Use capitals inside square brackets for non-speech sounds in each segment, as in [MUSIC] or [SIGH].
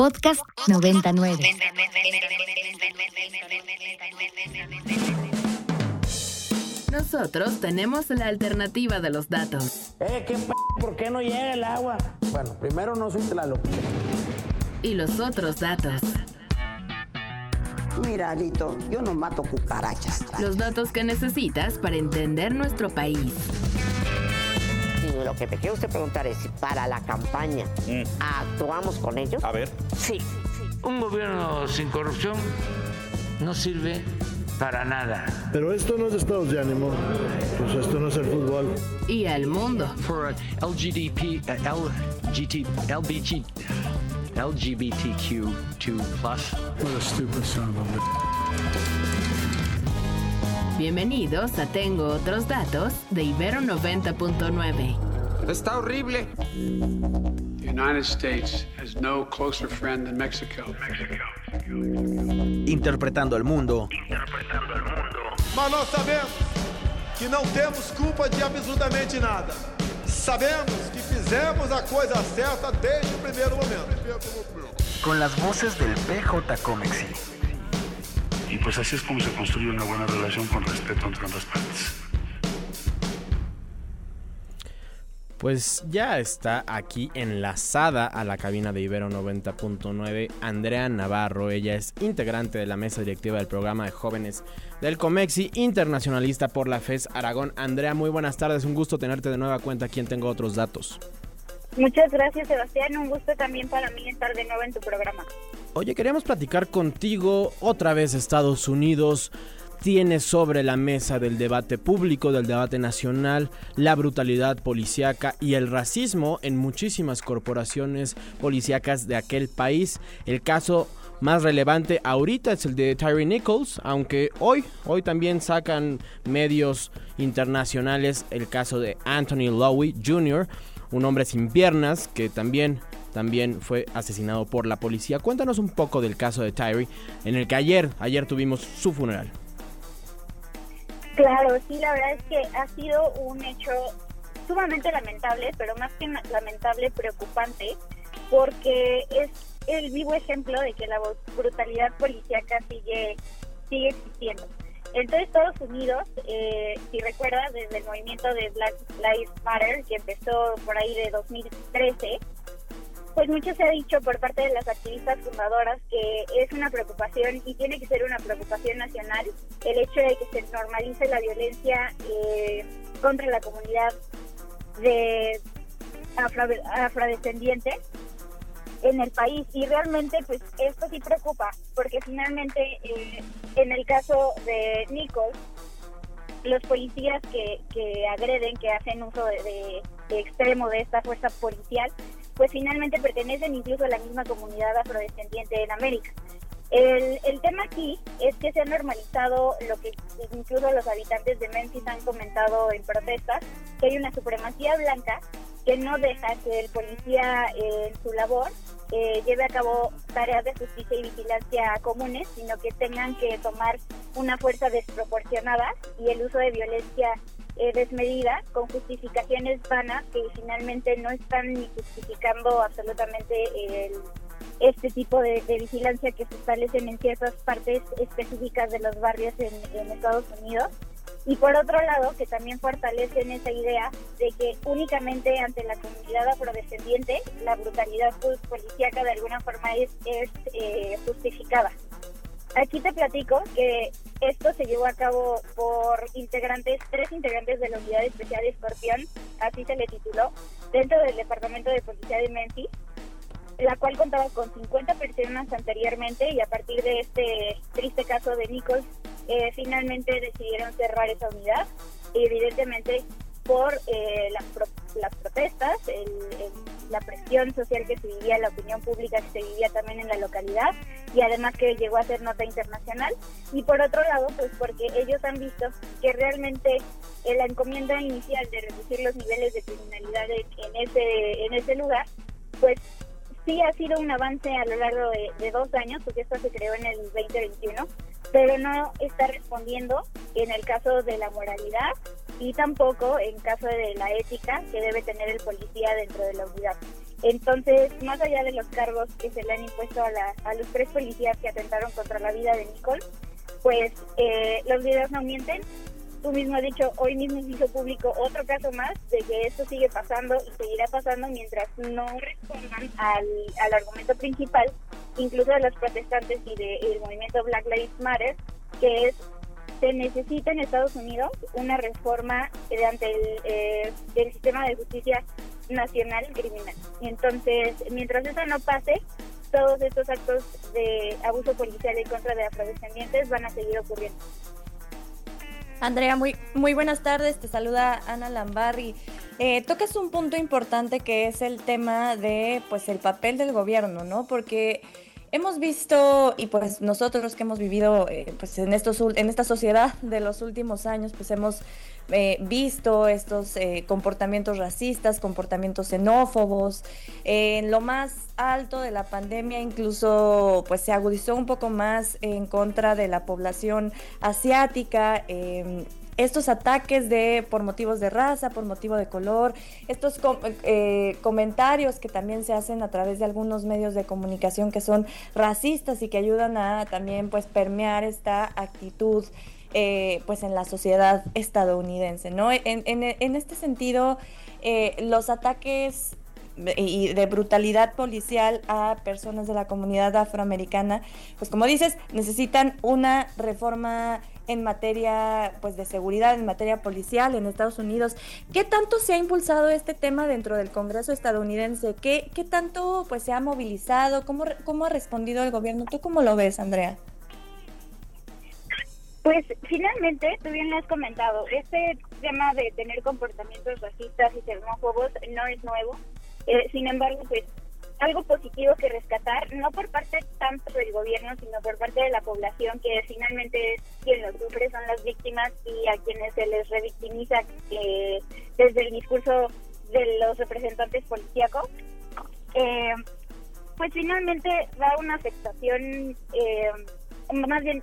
Podcast 99. Nosotros tenemos la alternativa de los datos. Eh, ¿qué p ¿Por qué no llega el agua? Bueno, primero no soy Tlaloc. Y los otros datos. Mira, Lito, yo no mato cucarachas. Los datos que necesitas para entender nuestro país. Lo que me quiere usted preguntar es si para la campaña actuamos con ellos. A ver. Sí. Un gobierno sin corrupción no sirve para nada. Pero esto no es estados de ánimo, pues esto no es el fútbol. Y al mundo. For LGDP, LGT, LBG, LGBTQ2+. What a stupid son of a Bienvenidos a Tengo otros datos de Ibero 90.9. Está horrible. The United States has no closer friend than Mexico. Interpretando el mundo. Mas nós sabemos que não temos culpa de absolutamente nada. Sabemos que fizemos a coisa certa desde o primeiro momento. Con las voces del PJ Comexi. Y pues así es como se construye una buena relación con respeto entre ambas partes. Pues ya está aquí enlazada a la cabina de Ibero 90.9 Andrea Navarro. Ella es integrante de la mesa directiva del programa de jóvenes del Comexi, internacionalista por la FES Aragón. Andrea, muy buenas tardes. Un gusto tenerte de nueva cuenta aquí en Tengo Otros Datos. Muchas gracias, Sebastián. Un gusto también para mí estar de nuevo en tu programa. Oye, queríamos platicar contigo otra vez Estados Unidos tiene sobre la mesa del debate público, del debate nacional, la brutalidad policíaca y el racismo en muchísimas corporaciones policíacas de aquel país. El caso más relevante ahorita es el de Tyree Nichols, aunque hoy, hoy también sacan medios internacionales el caso de Anthony Lowy Jr., un hombre sin piernas que también también fue asesinado por la policía. Cuéntanos un poco del caso de Tyree, en el que ayer, ayer tuvimos su funeral. Claro, sí, la verdad es que ha sido un hecho sumamente lamentable, pero más que lamentable, preocupante, porque es el vivo ejemplo de que la brutalidad policíaca sigue, sigue existiendo. En todo Estados Unidos, eh, si recuerdas, desde el movimiento de Black Lives Matter, que empezó por ahí de 2013, pues mucho se ha dicho por parte de las activistas fundadoras que es una preocupación y tiene que ser una preocupación nacional el hecho de que se normalice la violencia eh, contra la comunidad de afro, afrodescendiente en el país. Y realmente pues esto sí preocupa porque finalmente eh, en el caso de Nichols los policías que, que agreden, que hacen uso de, de extremo de esta fuerza policial, pues finalmente pertenecen incluso a la misma comunidad afrodescendiente en América. El, el, tema aquí es que se ha normalizado lo que incluso los habitantes de Memphis han comentado en protestas, que hay una supremacía blanca que no deja que el policía eh, en su labor eh, lleve a cabo tareas de justicia y vigilancia comunes, sino que tengan que tomar una fuerza desproporcionada y el uso de violencia eh, desmedida con justificaciones vanas que finalmente no están ni justificando absolutamente el, este tipo de, vigilancia que se establecen en ciertas partes específicas de los barrios en, Estados Unidos. Y por otro lado, que también fortalecen esa idea de que únicamente ante la comunidad afrodescendiente la brutalidad policíaca de alguna forma es, es eh, justificada. Aquí te platico que esto se llevó a cabo por integrantes, tres integrantes de la Unidad Especial Escorpión, así se le tituló, dentro del Departamento de Policía de Memphis, la cual contaba con 50 personas anteriormente y a partir de este triste caso de Nichols, eh, finalmente decidieron cerrar esa unidad. Evidentemente por eh, las, pro las, protestas, el, el, la presión social que se vivía, la opinión pública que se vivía también en la localidad y además que llegó a ser nota internacional. Y por otro lado, pues porque ellos han visto que realmente eh, la encomienda inicial de reducir los niveles de criminalidad en ese, en ese lugar, pues sí ha sido un avance a lo largo de, dos años, porque esto se creó en el 2021, pero no está respondiendo en el caso de la moralidad y tampoco en caso de la ética que debe tener el policía dentro de la unidad. Entonces, más allá de los cargos que se le han impuesto a, la, a los tres policías que atentaron contra la vida de Nicole, pues eh, los videos no mienten. Tú mismo has dicho, hoy mismo se hizo público otro caso más de que esto sigue pasando y seguirá pasando mientras no respondan al, al argumento principal, incluso de los protestantes y del movimiento Black Lives Matter, que es se necesita en Estados Unidos una reforma ante el, eh, del sistema de justicia nacional criminal. Entonces, mientras eso no pase, todos estos actos de abuso policial en contra de afrodescendientes van a seguir ocurriendo. Andrea, muy, muy buenas tardes. Te saluda Ana Lambarri. Eh, tocas un punto importante que es el tema de pues el papel del gobierno, ¿no? Porque Hemos visto, y pues nosotros que hemos vivido eh, pues en, estos, en esta sociedad de los últimos años, pues hemos eh, visto estos eh, comportamientos racistas, comportamientos xenófobos. en lo más alto de la pandemia incluso pues se agudizó un poco más en contra de la población asiática. Em, estos ataques de por motivos de raza, por motivo de color, estos eh, comentarios que también se hacen a través de algunos medios de comunicación que son racistas y que ayudan a también pues permear esta actitud eh, pues en la sociedad estadounidense, ¿no? En, este sentido, eh, los ataques y de brutalidad policial a personas de la comunidad afroamericana, pues como dices, necesitan una reforma en materia pues de seguridad, en materia policial en Estados Unidos. ¿Qué tanto se ha impulsado este tema dentro del Congreso estadounidense? ¿Qué, qué tanto pues se ha movilizado? ¿Cómo, ¿Cómo ha respondido el gobierno? ¿Tú cómo lo ves, Andrea? Pues finalmente, tú bien lo has comentado, este tema de tener comportamientos racistas y xenófobos no es nuevo. Eh, sin embargo, pues algo positivo que rescatar, no por parte tanto del gobierno, sino por parte de la población, que finalmente es quien lo sufre, son las víctimas y a quienes se les revictimiza eh, desde el discurso de los representantes policíacos. Eh, pues finalmente da una afectación, eh, más bien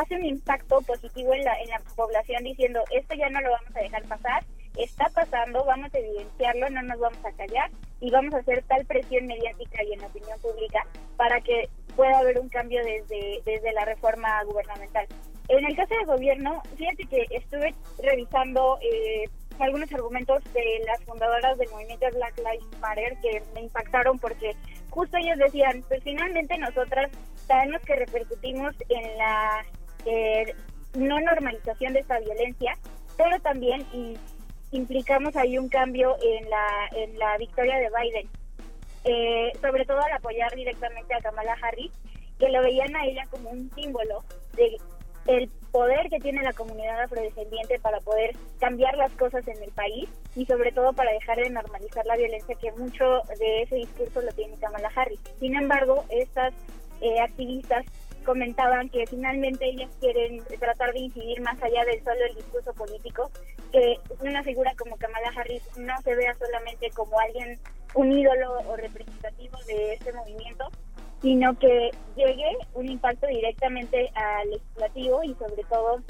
hace un impacto positivo en la, en la población diciendo esto ya no lo vamos a dejar pasar está pasando, vamos a evidenciarlo, no nos vamos a callar y vamos a hacer tal presión mediática y en la opinión pública para que pueda haber un cambio desde, desde la reforma gubernamental. En el caso del gobierno, fíjate que estuve revisando eh, algunos argumentos de las fundadoras del movimiento Black Lives Matter que me impactaron porque justo ellos decían, pues finalmente nosotras sabemos que repercutimos en la no normalización de esta violencia, pero también, implicamos ahí un cambio en la, en la victoria de Biden, eh, sobre todo al apoyar directamente a Kamala Harris, que lo veían a ella como un símbolo de el poder que tiene la comunidad afrodescendiente para poder cambiar las cosas en el país y sobre todo para dejar de normalizar la violencia que mucho de ese discurso lo tiene Kamala Harris. Sin embargo, estas eh, activistas comentaban que finalmente ellas quieren tratar de incidir más allá del solo el discurso político, que una figura como Kamala Harris no se vea solamente como alguien, un ídolo o representativo de este movimiento, sino que llegue un impacto directamente al legislativo y sobre todo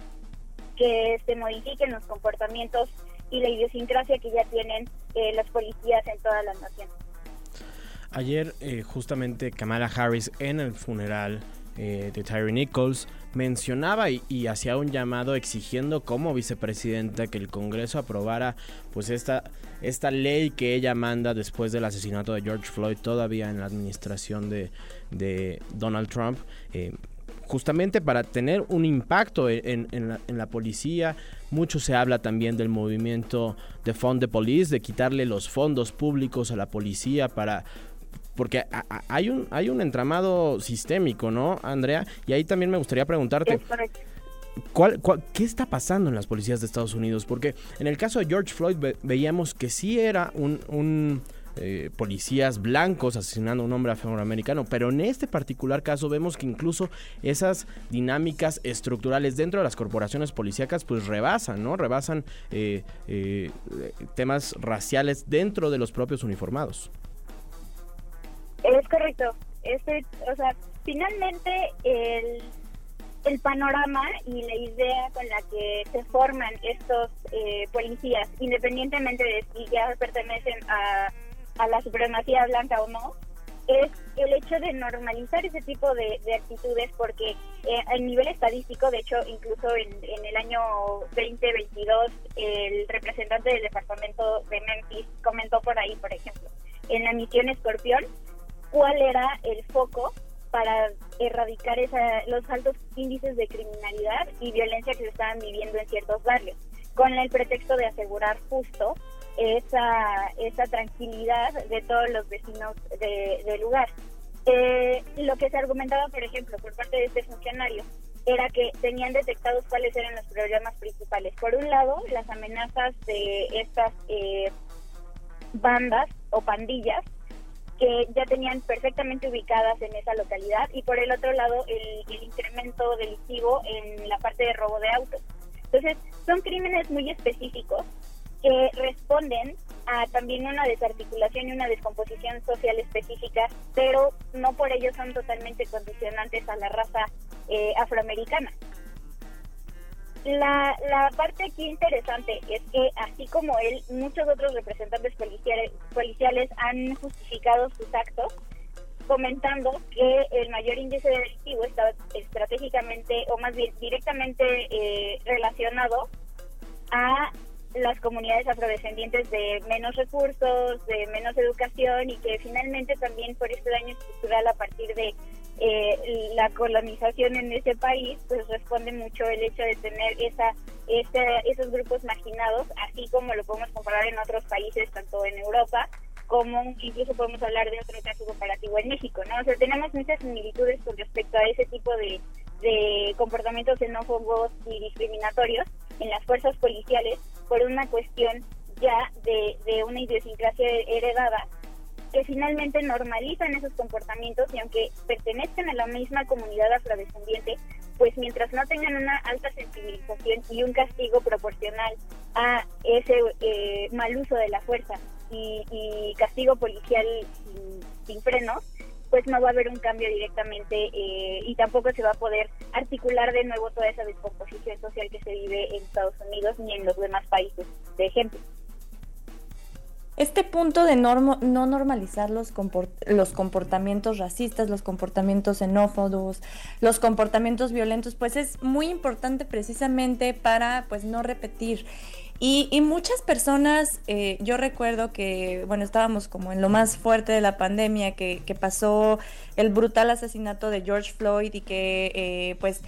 que se modifiquen los comportamientos y la idiosincrasia que ya tienen eh, las policías en todas las naciones. Ayer eh, justamente Kamala Harris en el funeral eh, de Tyree Nichols, mencionaba y, hacía un llamado exigiendo como vicepresidenta que el Congreso aprobara pues esta, esta ley que ella manda después del asesinato de George Floyd todavía en la administración de, Donald Trump. Eh, justamente para tener un impacto en, la, policía. Mucho se habla también del movimiento de Fund the Police, de quitarle los fondos públicos a la policía para porque hay un hay un entramado sistémico, ¿no, Andrea? Y ahí también me gustaría preguntarte. ¿Cuál, qué está pasando en las policías de Estados Unidos? Porque en el caso de George Floyd veíamos que sí era un, eh, policías blancos asesinando a un hombre afroamericano, pero en este particular caso vemos que incluso esas dinámicas estructurales dentro de las corporaciones policíacas pues rebasan, ¿no? Rebasan eh, eh, temas raciales dentro de los propios uniformados. Es correcto. Este, o sea, finalmente el, el panorama y la idea con la que se forman estos eh, policías, independientemente de si ya pertenecen a a la supremacía blanca o no, es el hecho de normalizar ese tipo de, actitudes porque eh, a nivel estadístico, de hecho, incluso en, en, el año 2022, el representante del departamento de Memphis comentó por ahí, por ejemplo, en la misión Escorpión, cuál era el foco para erradicar esa, los altos índices de criminalidad y violencia que se estaban viviendo en ciertos barrios, con el pretexto de asegurar justo esa, esa tranquilidad de todos los vecinos del lugar. Eh, lo que se argumentaba, por ejemplo, por parte de este funcionario, era que tenían detectados cuáles eran los problemas principales. Por un lado, las amenazas de estas eh, bandas o pandillas que ya tenían perfectamente ubicadas en esa localidad y por el otro lado el, incremento delictivo en la parte de robo de autos. Entonces, son crímenes muy específicos que responden a también una desarticulación y una descomposición social específica, pero no por ello son totalmente condicionantes a la raza eh, afroamericana. La, la parte aquí interesante es que, así como él, muchos otros representantes policiales, han justificado sus actos, comentando que el mayor índice delictivo está estratégicamente, o más bien directamente eh, relacionado a las comunidades afrodescendientes de menos recursos, de menos educación y que finalmente también por este daño estructural a partir de eh, la colonización en ese país, pues responde mucho el hecho de tener esa, esos grupos marginados, así como lo podemos comparar en otros países, tanto en Europa como incluso podemos hablar de otro caso comparativo en México, ¿no? O sea, tenemos muchas similitudes con respecto a ese tipo de, de comportamientos xenófobos y discriminatorios en las fuerzas policiales por una cuestión ya de, de una idiosincrasia heredada que finalmente normalizan esos comportamientos y aunque pertenezcan a la misma comunidad afrodescendiente, pues mientras no tengan una alta sensibilización y un castigo proporcional a ese eh, mal uso de la fuerza y, castigo policial sin, sin frenos, pues no va a haber un cambio directamente eh, y tampoco se va a poder articular de nuevo toda esa descomposición social que se vive en Estados Unidos ni en los demás países, de ejemplo. Este punto de no normalizar los, los comportamientos racistas, los comportamientos xenófobos, los comportamientos violentos, pues es muy importante precisamente para pues no repetir. Y, muchas personas, eh, yo recuerdo que, bueno, estábamos como en lo más fuerte de la pandemia, que, pasó el brutal asesinato de George Floyd y que eh, pues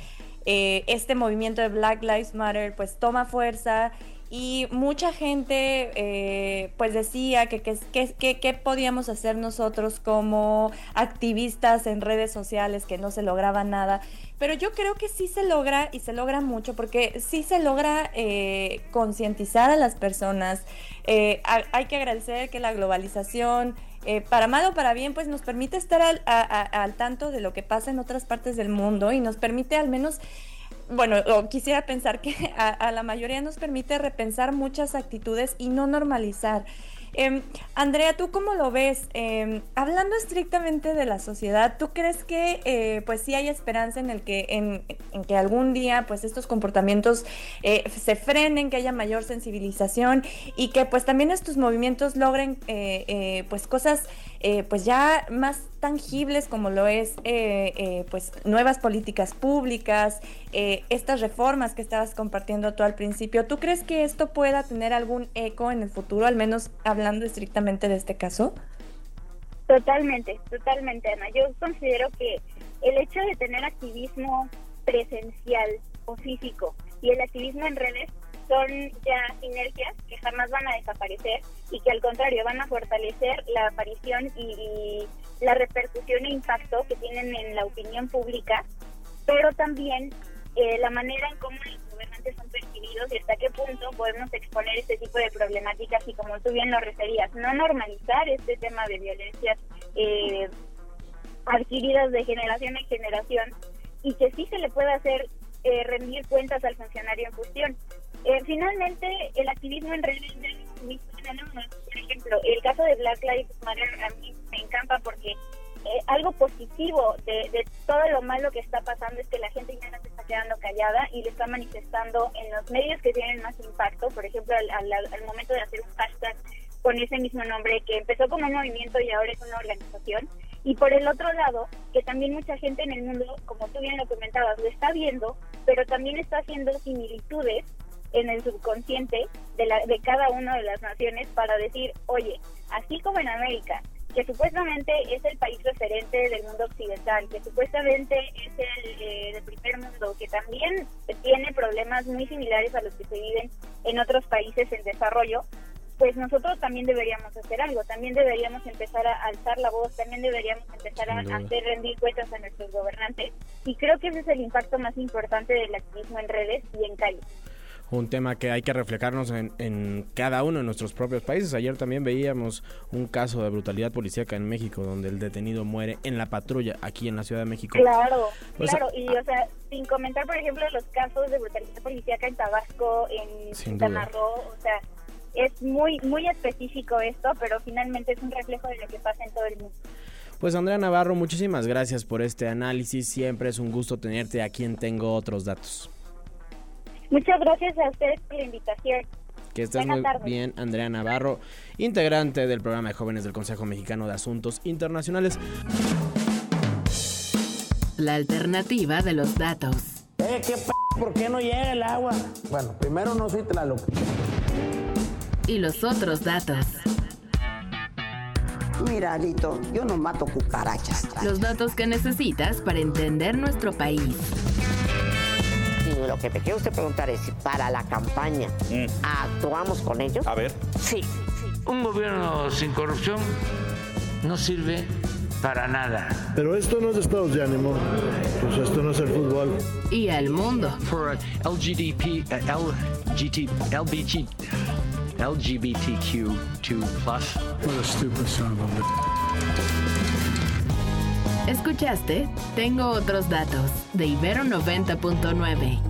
eh, este movimiento de Black Lives Matter pues toma fuerza y mucha gente eh, pues decía que qué podíamos hacer nosotros como activistas en redes sociales, que no se lograba nada. Pero yo creo que sí se logra y se logra mucho porque sí se logra eh, concientizar a las personas. Eh, hay que agradecer que la globalización, para mal o para bien, pues nos permite estar al, al tanto de lo que pasa en otras partes del mundo y nos permite al menos bueno, quisiera pensar que [LAUGHS] a, la mayoría nos permite repensar muchas actitudes y no normalizar. Em, Andrea, ¿tú cómo lo ves? Em, hablando estrictamente de la sociedad, ¿tú crees que eh, pues sí hay esperanza en el que en, que algún día pues estos comportamientos eh, se frenen, que haya mayor sensibilización y que pues también estos movimientos logren eh, pues cosas pues ya más tangibles como lo es pues nuevas políticas públicas, estas reformas que estabas compartiendo tú al principio? ¿Tú crees que esto pueda tener algún eco en el futuro, al menos hablando estrictamente de este caso? Totalmente, totalmente, Ana. Yo considero que el hecho de tener activismo presencial o físico y el activismo en redes son ya sinergias que jamás van a desaparecer y que al contrario van a fortalecer la aparición y, la repercusión e impacto que tienen en la opinión pública, pero también eh, la manera en cómo son percibidos y hasta qué punto podemos exponer este tipo de problemáticas y como tú bien lo referías, no normalizar este tema de violencias eh, adquiridas de generación en generación y que sí se le pueda hacer eh, rendir cuentas al funcionario en cuestión. Eh, finalmente, el activismo en redes por ejemplo, el caso de Black Lives Matter a mí me encanta porque eh, algo positivo de, todo lo malo que está pasando es que la gente ya no se está quedando callada y le está manifestando en los medios que tienen más impacto, por ejemplo, al, momento de hacer un hashtag con ese mismo nombre que empezó como un movimiento y ahora es una organización. Y por el otro lado, que también mucha gente en el mundo, como tú bien lo comentabas, lo está viendo, pero también está haciendo similitudes en el subconsciente de, la, de cada una de las naciones para decir, oye, así como en América, que supuestamente es el país referente del mundo occidental, que supuestamente es el eh, del primer mundo, que también tiene problemas muy similares a los que se viven en otros países en desarrollo, pues nosotros también deberíamos hacer algo, también deberíamos empezar a alzar la voz, también deberíamos empezar a hacer rendir cuentas a nuestros gobernantes y creo que ese es el impacto más importante del activismo en redes y en calles un tema que hay que reflejarnos en, cada uno de nuestros propios países. Ayer también veíamos un caso de brutalidad policíaca en México, donde el detenido muere en la patrulla aquí en la Ciudad de México. Claro, pues, claro, y o sea, sin comentar, por ejemplo, los casos de brutalidad policíaca en Tabasco, en Quintana Roo, o sea, es muy, muy específico esto, pero finalmente es un reflejo de lo que pasa en todo el mundo. Pues Andrea Navarro, muchísimas gracias por este análisis. Siempre es un gusto tenerte aquí en Tengo Otros Datos. Muchas gracias a ustedes por la invitación. Que estés muy bien, Andrea Navarro, integrante del programa de jóvenes del Consejo Mexicano de Asuntos Internacionales. La alternativa de los datos. Eh, ¿qué p ¿Por qué no llega el agua? Bueno, primero no soy Tlaloc. Y los otros datos. Mira, Lito, yo no mato cucarachas. Los datos que necesitas para entender nuestro país lo que te quiero usted preguntar es si para la campaña mm. actuamos con ellos. A ver. Sí. Un gobierno sin corrupción no sirve para nada. Pero esto no es estados de ánimo. Pues esto no es el fútbol. Y el mundo. For LGDP, uh, LGT, LBG, LGBTQ2+. What a stupid son of Escuchaste Tengo otros datos de Ibero 90.9.